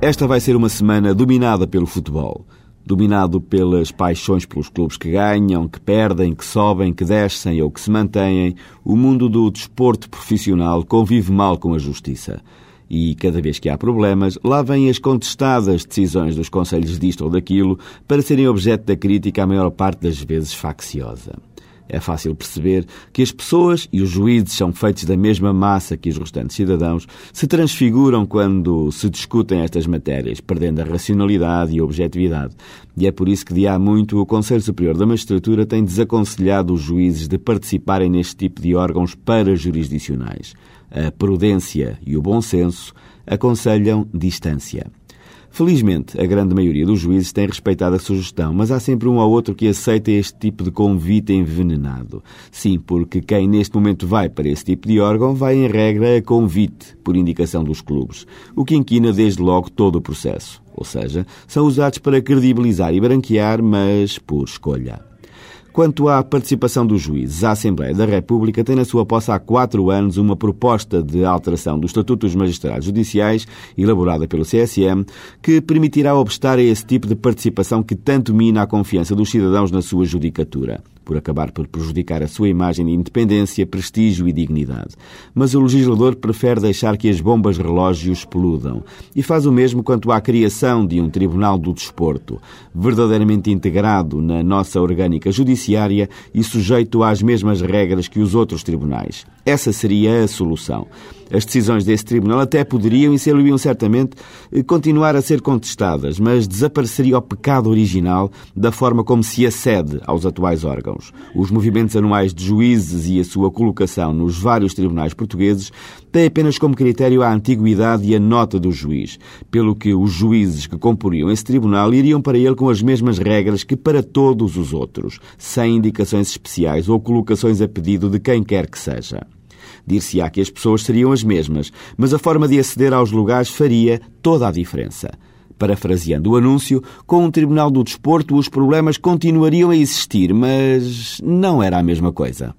Esta vai ser uma semana dominada pelo futebol. Dominado pelas paixões pelos clubes que ganham, que perdem, que sobem, que descem ou que se mantêm, o mundo do desporto profissional convive mal com a justiça. E cada vez que há problemas, lá vêm as contestadas decisões dos conselhos disto ou daquilo para serem objeto da crítica a maior parte das vezes facciosa. É fácil perceber que as pessoas e os juízes são feitos da mesma massa que os restantes cidadãos, se transfiguram quando se discutem estas matérias, perdendo a racionalidade e a objetividade. E é por isso que, de há muito, o Conselho Superior da Magistratura tem desaconselhado os juízes de participarem neste tipo de órgãos parajurisdicionais. A prudência e o bom senso aconselham distância. Felizmente, a grande maioria dos juízes tem respeitado a sugestão, mas há sempre um ou outro que aceita este tipo de convite envenenado. Sim, porque quem neste momento vai para esse tipo de órgão vai, em regra, a convite, por indicação dos clubes, o que inquina desde logo todo o processo. Ou seja, são usados para credibilizar e branquear, mas por escolha. Quanto à participação dos juízes, a Assembleia da República tem na sua posse há quatro anos uma proposta de alteração do Estatuto dos Magistrados Judiciais, elaborada pelo CSM, que permitirá obstar a esse tipo de participação que tanto mina a confiança dos cidadãos na sua judicatura por acabar por prejudicar a sua imagem de independência, prestígio e dignidade. Mas o legislador prefere deixar que as bombas relógio explodam e faz o mesmo quanto à criação de um Tribunal do Desporto, verdadeiramente integrado na nossa orgânica judiciária e sujeito às mesmas regras que os outros tribunais. Essa seria a solução. As decisões desse tribunal até poderiam e seriam certamente continuar a ser contestadas, mas desapareceria o pecado original da forma como se acede aos atuais órgãos. Os movimentos anuais de juízes e a sua colocação nos vários tribunais portugueses têm apenas como critério a antiguidade e a nota do juiz, pelo que os juízes que comporiam esse tribunal iriam para ele com as mesmas regras que para todos os outros, sem indicações especiais ou colocações a pedido de quem quer que seja. Dir-se-á que as pessoas seriam as mesmas, mas a forma de aceder aos lugares faria toda a diferença. Parafraseando o anúncio, com um Tribunal do Desporto os problemas continuariam a existir, mas não era a mesma coisa.